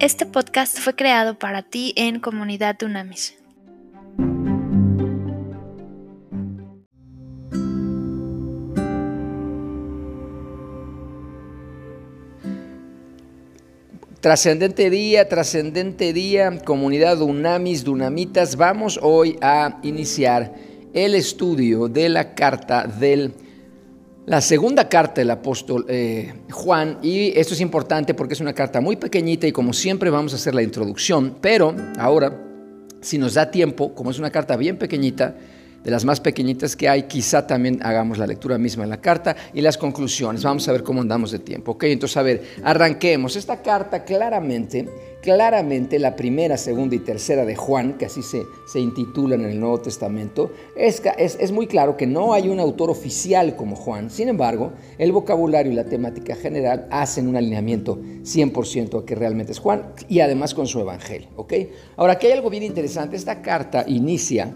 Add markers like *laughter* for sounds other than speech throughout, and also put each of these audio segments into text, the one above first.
Este podcast fue creado para ti en Comunidad Dunamis. Trascendente día, trascendente día, comunidad Dunamis, Dunamitas. Vamos hoy a iniciar el estudio de la carta del la segunda carta del apóstol eh, Juan, y esto es importante porque es una carta muy pequeñita y como siempre vamos a hacer la introducción, pero ahora, si nos da tiempo, como es una carta bien pequeñita, de las más pequeñitas que hay, quizá también hagamos la lectura misma de la carta y las conclusiones. Vamos a ver cómo andamos de tiempo. Ok, entonces a ver, arranquemos. Esta carta claramente, claramente la primera, segunda y tercera de Juan, que así se, se intitulan en el Nuevo Testamento, es, es, es muy claro que no hay un autor oficial como Juan. Sin embargo, el vocabulario y la temática general hacen un alineamiento 100% a que realmente es Juan y además con su evangelio. Ahora, aquí hay algo bien interesante. Esta carta inicia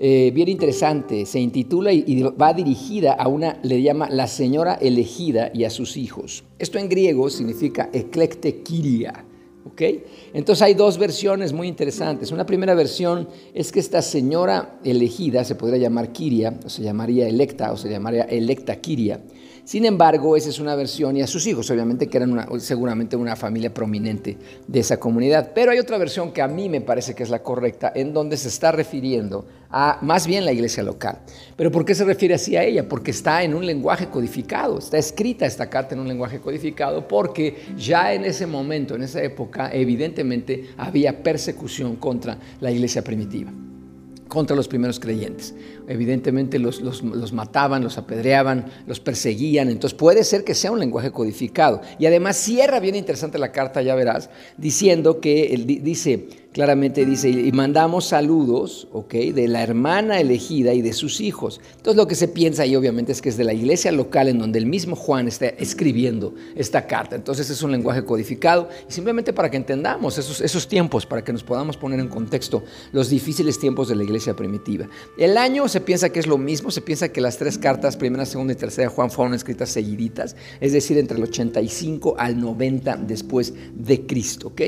eh, bien interesante, se intitula y, va dirigida a una, le llama la señora elegida y a sus hijos. Esto en griego significa eclecte kiria. ¿okay? Entonces hay dos versiones muy interesantes. Una primera versión es que esta señora elegida se podría llamar kiria, o se llamaría electa, o se llamaría electa kiria. Sin embargo, esa es una versión y a sus hijos, obviamente que eran seguramente una familia prominente de esa comunidad. Pero hay otra versión que a mí me parece que es la correcta, en donde se está refiriendo a más bien la iglesia local. Pero ¿por qué se refiere así a ella? Porque está en un lenguaje codificado, está escrita esta carta en un lenguaje codificado, porque ya en ese momento, en esa época, evidentemente había persecución contra la iglesia primitiva contra los primeros creyentes. Evidentemente los, los, mataban, los apedreaban, los perseguían, entonces puede ser que sea un lenguaje codificado. Y además cierra bien interesante la carta, ya verás, diciendo que, dice, claramente dice, y mandamos saludos, ¿ok? De la hermana elegida y de sus hijos. Entonces lo que se piensa ahí obviamente es que es de la iglesia local en donde el mismo Juan está escribiendo esta carta. Entonces es un lenguaje codificado y simplemente para que entendamos esos, esos tiempos, para que nos podamos poner en contexto los difíciles tiempos de la iglesia primitiva. El año se piensa que es lo mismo, se piensa que las tres cartas, primera, segunda y tercera de Juan, fueron escritas seguiditas, es decir, entre el 85 al 90 después de Cristo, ¿ok?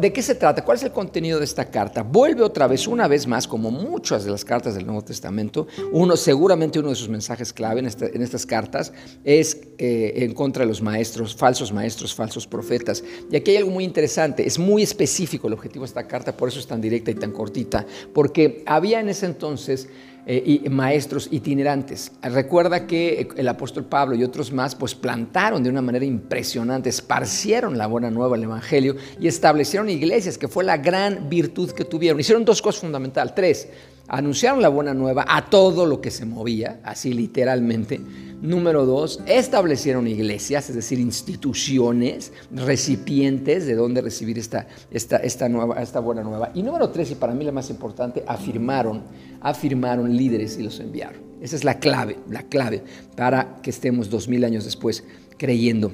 ¿De qué se trata? ¿Cuál es el contenido de esta carta vuelve otra vez, una vez más, como muchas de las cartas del Nuevo Testamento, uno, seguramente uno de sus mensajes clave en, en estas cartas es eh, en contra de los maestros, falsos maestros, falsos profetas. Y aquí hay algo muy interesante, es muy específico el objetivo de esta carta, por eso es tan directa y tan cortita, porque había en ese entonces eh, y maestros itinerantes. Recuerda que el apóstol Pablo y otros más pues plantaron de una manera impresionante, esparcieron la buena nueva, el evangelio y establecieron iglesias, que fue la gran virtud que tuvieron. Hicieron dos cosas fundamentales, tres anunciaron la buena nueva a todo lo que se movía, así literalmente. Número dos, establecieron iglesias, es decir, instituciones, recipientes de donde recibir esta, esta, esta, nueva, esta buena nueva. Y número tres, y para mí la más importante, afirmaron, afirmaron líderes y los enviaron. Esa es la clave, la clave para que estemos dos mil años después creyendo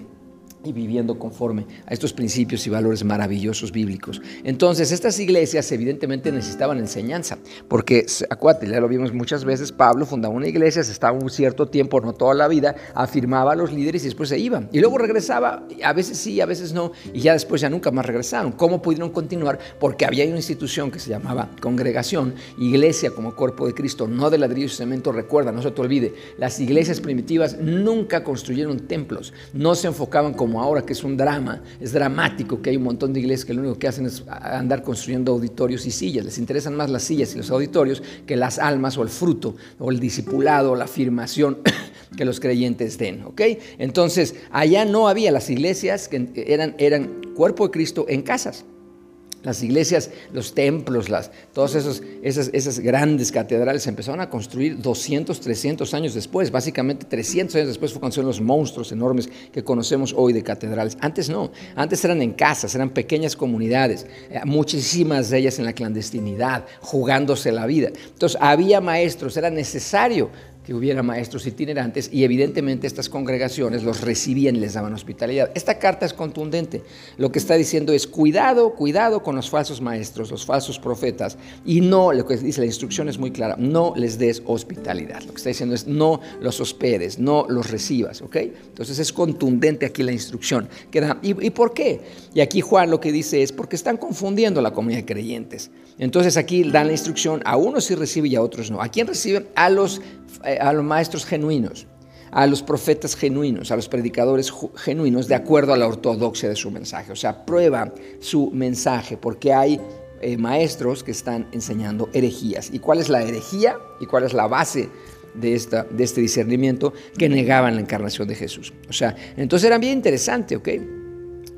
y viviendo conforme a estos principios y valores maravillosos bíblicos. Entonces, estas iglesias evidentemente necesitaban enseñanza, porque acuérdate, ya lo vimos muchas veces, Pablo fundaba una iglesia, se estaba un cierto tiempo, no toda la vida, afirmaba a los líderes y después se iba. Y luego regresaba, a veces sí, a veces no, y ya después ya nunca más regresaron. ¿Cómo pudieron continuar? Porque había una institución que se llamaba congregación, iglesia como cuerpo de Cristo, no de ladrillo y cemento, recuerda, no se te olvide, las iglesias primitivas nunca construyeron templos, no se enfocaban como ahora, que es un drama, es dramático, que hay un montón de iglesias que lo único que hacen es andar construyendo auditorios y sillas. Les interesan más las sillas y los auditorios que las almas o el fruto, o el discipulado, o la afirmación *coughs* que los creyentes den. ¿ok? Entonces, allá no había las iglesias que eran, eran cuerpo de Cristo en casas. Las iglesias, los templos, las, todas esos, esas, esas, grandes catedrales se empezaron a construir 200, 300 años después. Básicamente 300 años después fue cuando los monstruos enormes que conocemos hoy de catedrales. Antes no, antes eran en casas, eran pequeñas comunidades, eh, muchísimas de ellas en la clandestinidad, jugándose la vida. Entonces había maestros, era necesario que hubiera maestros itinerantes y evidentemente estas congregaciones los recibían les daban hospitalidad. Esta carta es contundente. Lo que está diciendo es cuidado, cuidado con los falsos maestros, los falsos profetas y no, lo que dice la instrucción es muy clara, no les des hospitalidad. Lo que está diciendo es no los hospedes, no los recibas, ¿ok? Entonces es contundente aquí la instrucción que ¿Y, ¿Y por qué? Y aquí Juan lo que dice es porque están confundiendo la comunidad de creyentes. Entonces aquí dan la instrucción, a unos sí recibe y a otros no. ¿A quién reciben? A los, eh, a los maestros genuinos, a los profetas genuinos, a los predicadores genuinos, de acuerdo a la ortodoxia de su mensaje. O sea, prueba su mensaje, porque hay eh, maestros que están enseñando herejías. ¿Y cuál es la herejía? ¿Y cuál es la base de, esta, de este discernimiento? Que negaban la encarnación de Jesús. O sea, entonces era bien interesante, ¿ok?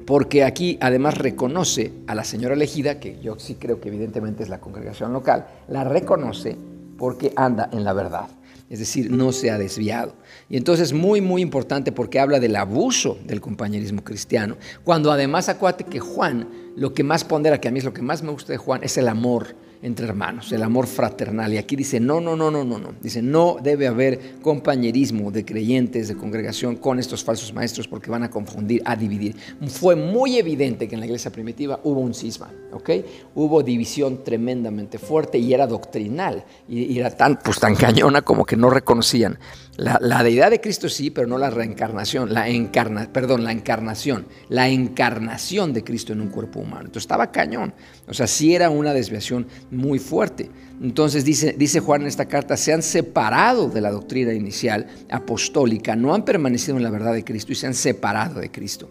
porque aquí además reconoce a la señora elegida, que yo sí creo que evidentemente es la congregación local, la reconoce porque anda en la verdad, es decir, no se ha desviado. Y entonces muy, muy importante porque habla del abuso del compañerismo cristiano, cuando además acuate que Juan, lo que más pondera, que a mí es lo que más me gusta de Juan, es el amor entre hermanos, el amor fraternal. Y aquí dice, no, no, no, no, no, no. Dice, no debe haber compañerismo de creyentes, de congregación con estos falsos maestros porque van a confundir, a dividir. Fue muy evidente que en la iglesia primitiva hubo un cisma, ¿ok? Hubo división tremendamente fuerte y era doctrinal. Y, era tan, pues, tan cañona como que no reconocían la, deidad de Cristo sí, pero no la reencarnación, la encarna, perdón, la encarnación, la encarnación de Cristo en un cuerpo humano. Entonces estaba cañón, o sea, sí era una desviación muy fuerte. Entonces dice, dice Juan en esta carta, se han separado de la doctrina inicial apostólica, no han permanecido en la verdad de Cristo y se han separado de Cristo.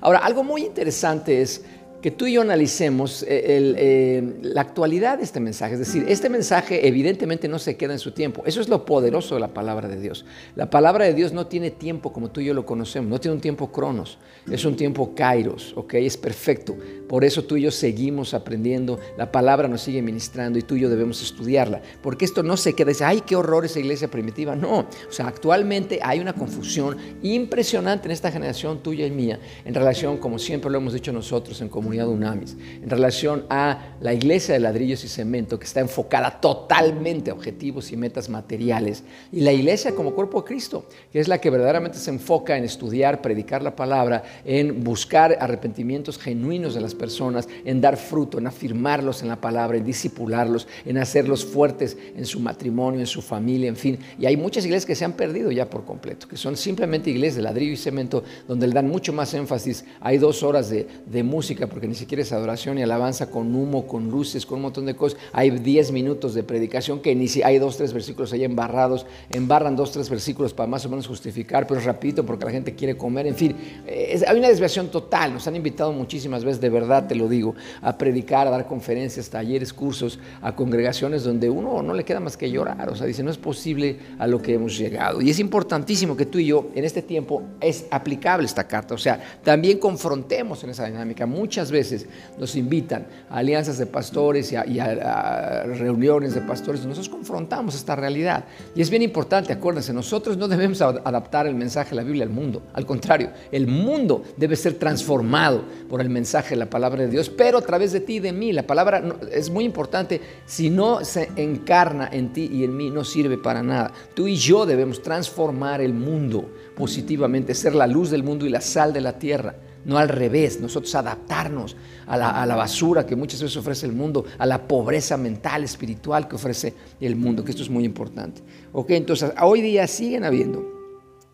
Ahora, algo muy interesante es que tú y yo analicemos eh, eh, la actualidad de este mensaje. Es decir, este mensaje evidentemente no se queda en su tiempo. Eso es lo poderoso de la palabra de Dios. La palabra de Dios no tiene tiempo como tú y yo lo conocemos. No tiene un tiempo cronos. Es un tiempo kairos, ¿ok? Es perfecto. Por eso tú y yo seguimos aprendiendo. La palabra nos sigue ministrando y tú y yo debemos estudiarla. Porque esto no se queda. Dice, ay, qué horror esa iglesia primitiva. No. O sea, actualmente hay una confusión impresionante en esta generación tuya y mía en relación, como siempre lo hemos dicho nosotros en comunidad UNAMIS, en relación a la iglesia de ladrillos y cemento, que está enfocada totalmente a objetivos y metas materiales, y la iglesia como cuerpo de Cristo, que es la que verdaderamente se enfoca en estudiar, predicar la palabra, en buscar arrepentimientos genuinos de las personas, en dar fruto, en afirmarlos en la palabra, en disipularlos, en hacerlos fuertes en su matrimonio, en su familia, en fin. Y hay muchas iglesias que se han perdido ya por completo, que son simplemente iglesias de ladrillo y cemento, donde le dan mucho más énfasis. Hay dos horas de, de música, porque ni siquiera es adoración y alabanza con humo, con luces, con un montón de cosas. Hay 10 minutos de predicación que ni si hay dos, tres versículos ahí embarrados, embarran dos, tres versículos para más o menos justificar, pero rapidito porque la gente quiere comer, en fin, hay una desviación total. Nos han invitado muchísimas veces, de verdad te lo digo, a predicar, a dar conferencias, talleres, cursos, a congregaciones donde uno no le queda más que llorar, o sea, dice, no es posible a lo que hemos llegado. Y es importantísimo que tú y yo, en este tiempo, es aplicable esta carta, o sea, también confrontemos en esa dinámica. Muchas veces nos invitan a alianzas de pastores y a, reuniones de pastores. Nosotros confrontamos esta realidad. Y es bien importante, acuérdense, nosotros no debemos adaptar el mensaje de la Biblia al mundo. Al contrario, el mundo debe ser transformado por el mensaje de la palabra de Dios, pero a través de ti y de mí. La palabra es muy importante. Si no se encarna en ti y en mí, no sirve para nada. Tú y yo debemos transformar el mundo positivamente, ser la luz del mundo y la sal de la tierra no al revés, nosotros adaptarnos a la, basura que muchas veces ofrece el mundo, a la pobreza mental, espiritual que ofrece el mundo, que esto es muy importante. Ok, entonces hoy día siguen habiendo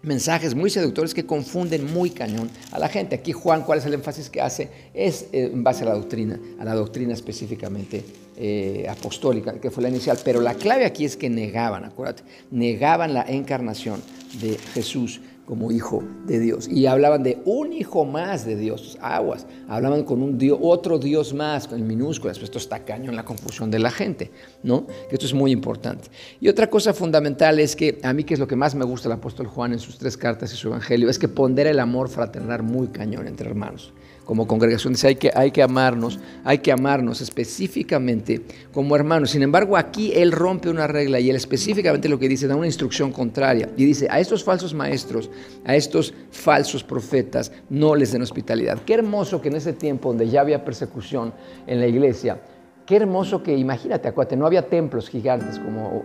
mensajes muy seductores que confunden muy cañón a la gente. Aquí Juan, ¿cuál es el énfasis que hace? Es eh, en base a la doctrina, a la doctrina específicamente eh, apostólica, que fue la inicial. Pero la clave aquí es que negaban, acuérdate, negaban la encarnación de Jesús como hijo de Dios. Y hablaban de un hijo más de Dios, aguas. Hablaban con un Dios, otro Dios más, con minúsculas. Esto está caño en la confusión de la gente, ¿no? Que esto es muy importante. Y otra cosa fundamental es que a mí que es lo que más me gusta el apóstol Juan en sus tres cartas y su evangelio, es que pondera el amor fraternal muy cañón entre hermanos como congregación. Dice, hay que, hay que amarnos, hay que amarnos específicamente como hermanos. Sin embargo, aquí él rompe una regla y él específicamente lo que dice, da una instrucción contraria. Y dice, a estos falsos maestros, a estos falsos profetas, no les den hospitalidad. Qué hermoso que en ese tiempo donde ya había persecución en la iglesia, Qué hermoso que, imagínate, acuérdate, no había templos gigantes como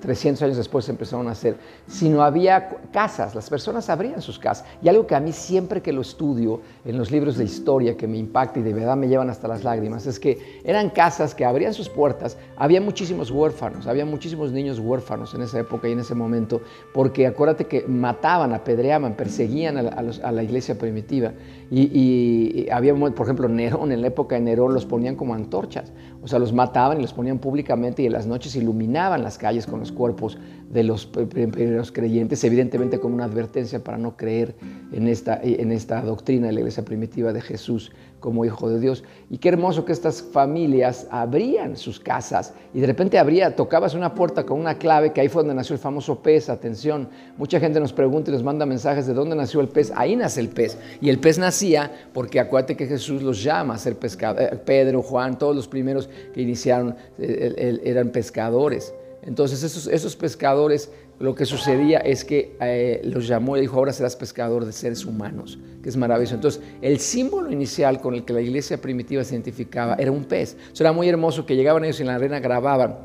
300 años después empezaron a hacer, sino había casas, las personas abrían sus casas. Y algo que a mí siempre que lo estudio en los libros de historia que me impacta y de verdad me llevan hasta las lágrimas, es que eran casas que abrían sus puertas, había muchísimos huérfanos, había muchísimos niños huérfanos en esa época y en ese momento, porque acuérdate que mataban, apedreaban, perseguían a la, iglesia primitiva. Y, y había, por ejemplo, Nerón, en la época de Nerón los ponían como antorchas. O sea, los mataban y los ponían públicamente y en las noches iluminaban las calles con los cuerpos de los primeros creyentes, evidentemente como una advertencia para no creer en esta, en esta doctrina de la iglesia primitiva de Jesús como hijo de Dios. Y qué hermoso que estas familias abrían sus casas y de repente abría, tocabas una puerta con una clave, que ahí fue donde nació el famoso pez, atención. Mucha gente nos pregunta y nos manda mensajes de dónde nació el pez. Ahí nace el pez. Y el pez nacía porque acuérdate que Jesús los llama a ser pescadores. Eh, Pedro, Juan, todos los primeros que iniciaron eh, eran pescadores. Entonces esos, esos pescadores lo que sucedía es que eh, los llamó y dijo, ahora serás pescador de seres humanos, que es maravilloso. Entonces, el símbolo inicial con el que la iglesia primitiva se identificaba era un pez. Eso era muy hermoso que llegaban ellos y en la arena grababan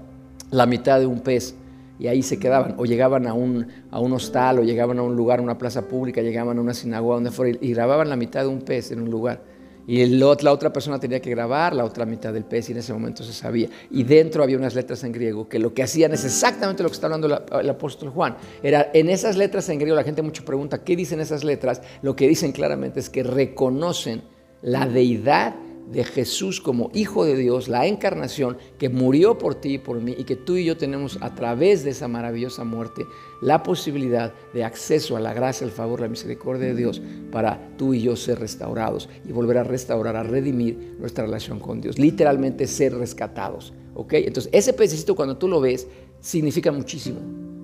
la mitad de un pez y ahí se quedaban, o llegaban a un, a un hostal, o llegaban a un lugar, una plaza pública, llegaban a una sinagoga, donde fuera, y grababan la mitad de un pez en un lugar. Y la otra persona tenía que grabar la otra mitad del pez y en ese momento se sabía. Y dentro había unas letras en griego que lo que hacían es exactamente lo que está hablando el apóstol Juan. Era en esas letras en griego, la gente mucho pregunta, ¿qué dicen esas letras? Lo que dicen claramente es que reconocen la deidad de Jesús como Hijo de Dios, la encarnación que murió por ti y por mí y que tú y yo tenemos a través de esa maravillosa muerte la posibilidad de acceso a la gracia, el favor, la misericordia de Dios para tú y yo ser restaurados y volver a restaurar, a redimir nuestra relación con Dios. Literalmente ser rescatados. ¿ok? Entonces ese pececito cuando tú lo ves significa muchísimo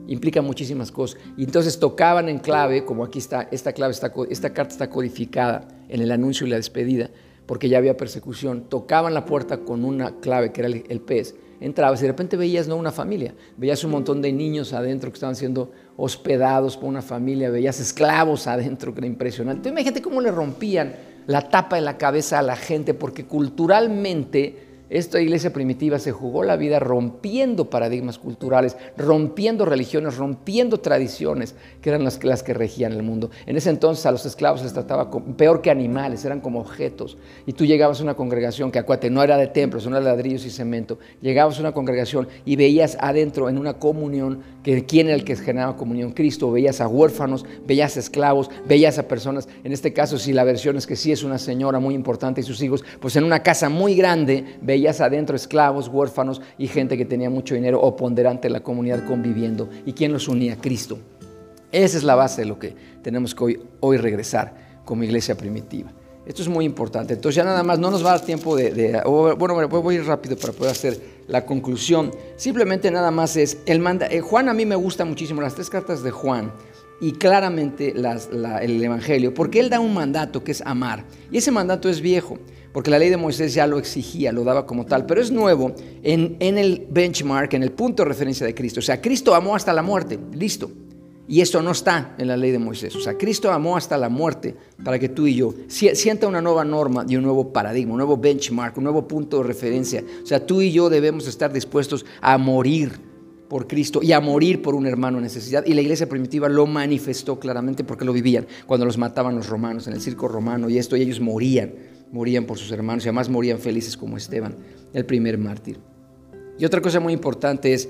implica muchísimas cosas. Y entonces tocaban en clave, como aquí está, esta clave está, esta carta está codificada en el anuncio y la despedida, porque ya había persecución, tocaban la puerta con una clave que era el, pez, entrabas y de repente veías no una familia, veías un montón de niños adentro que estaban siendo hospedados por una familia, veías esclavos adentro, que era impresionante. Entonces, imagínate cómo le rompían la tapa de la cabeza a la gente, porque culturalmente esta iglesia primitiva se jugó la vida rompiendo paradigmas culturales, rompiendo religiones, rompiendo tradiciones que eran las, que regían el mundo. En ese entonces a los esclavos se les trataba peor que animales, eran como objetos. Y tú llegabas a una congregación que acuérdate, no era de templos, no era de ladrillos y cemento. Llegabas a una congregación y veías adentro en una comunión que quién era el que generaba comunión, Cristo. Veías a huérfanos, veías a esclavos, veías a personas. En este caso, si la versión es que sí es una señora muy importante y sus hijos, pues en una casa muy grande veías adentro esclavos, huérfanos y gente que tenía mucho dinero o ponderante la comunidad conviviendo. ¿Y quién los unía? Cristo. Esa es la base de lo que tenemos que hoy, hoy regresar como iglesia primitiva. Esto es muy importante. Entonces ya nada más, no nos va a dar tiempo de... bueno, voy ir rápido para poder hacer la conclusión. Simplemente nada más es, el manda, eh, Juan a mí me gusta muchísimo, las tres cartas de Juan y claramente el Evangelio, porque él da un mandato que es amar. Y ese mandato es viejo porque la ley de Moisés ya lo exigía, lo daba como tal, pero es nuevo en, el benchmark, en el punto de referencia de Cristo. O sea, Cristo amó hasta la muerte, listo. Y esto no está en la ley de Moisés. O sea, Cristo amó hasta la muerte para que tú y yo sienta una nueva norma y un nuevo paradigma, un nuevo benchmark, un nuevo punto de referencia. O sea, tú y yo debemos estar dispuestos a morir por Cristo y a morir por un hermano en necesidad. Y la iglesia primitiva lo manifestó claramente porque lo vivían cuando los mataban los romanos en el circo romano y esto, y ellos morían morían por sus hermanos y además morían felices como Esteban, el primer mártir. Y otra cosa muy importante es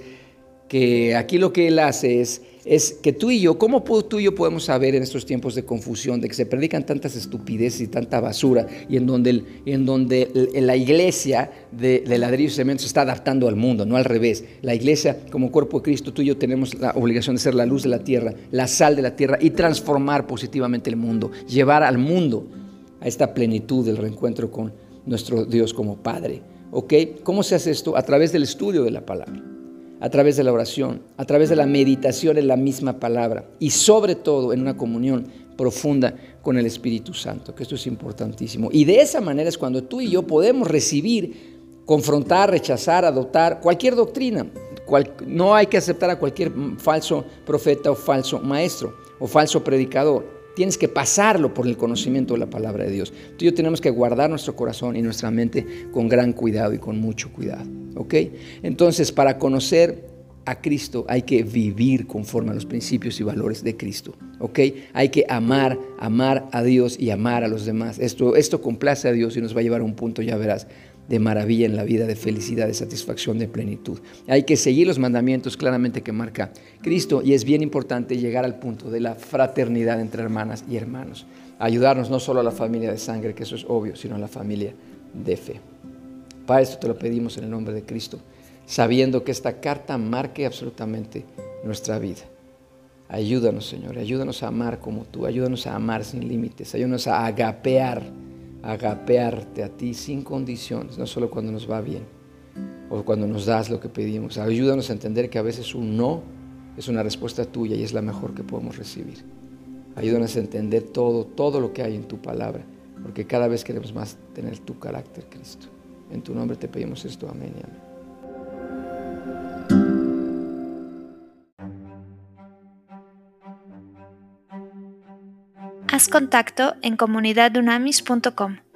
que aquí lo que él hace es, es que tú y yo, ¿cómo tú y yo podemos saber en estos tiempos de confusión, de que se predican tantas estupideces y tanta basura, y en donde, en donde la iglesia de, de ladrillos y cemento se está adaptando al mundo, no al revés? La iglesia, como cuerpo de Cristo, tú y yo tenemos la obligación de ser la luz de la tierra, la sal de la tierra y transformar positivamente el mundo, llevar al mundo a esta plenitud del reencuentro con nuestro Dios como Padre. ¿Ok? ¿Cómo se hace esto? A través del estudio de la palabra, a través de la oración, a través de la meditación en la misma palabra y sobre todo en una comunión profunda con el Espíritu Santo, que esto es importantísimo. Y de esa manera es cuando tú y yo podemos recibir, confrontar, rechazar, adoptar cualquier doctrina. no hay que aceptar a cualquier falso profeta o falso maestro o falso predicador tienes que pasarlo por el conocimiento de la palabra de Dios. Tú y yo tenemos que guardar nuestro corazón y nuestra mente con gran cuidado y con mucho cuidado. ¿Ok? Entonces, para conocer a Cristo hay que vivir conforme a los principios y valores de Cristo. ¿Ok? Hay que amar, amar a Dios y amar a los demás. Esto, esto complace a Dios y nos va a llevar a un punto, ya verás, de maravilla en la vida, de felicidad, de satisfacción, de plenitud. Hay que seguir los mandamientos claramente que marca Cristo y es bien importante llegar al punto de la fraternidad entre hermanas y hermanos. Ayudarnos no solo a la familia de sangre, que eso es obvio, sino a la familia de fe. Para esto te lo pedimos en el nombre de Cristo sabiendo que esta carta marque absolutamente nuestra vida. Ayúdanos, Señor, ayúdanos a amar como tú, ayúdanos a amar sin límites, ayúdanos a agapear, agapearte a ti sin condiciones, no solo cuando nos va bien o cuando nos das lo que pedimos. Ayúdanos a entender que a veces un no es una respuesta tuya y es la mejor que podemos recibir. Ayúdanos a entender todo, todo lo que hay en tu palabra, porque cada vez queremos más tener tu carácter, Cristo. En tu nombre te pedimos esto, amén y amén. Contacto en comunidadunamis.com.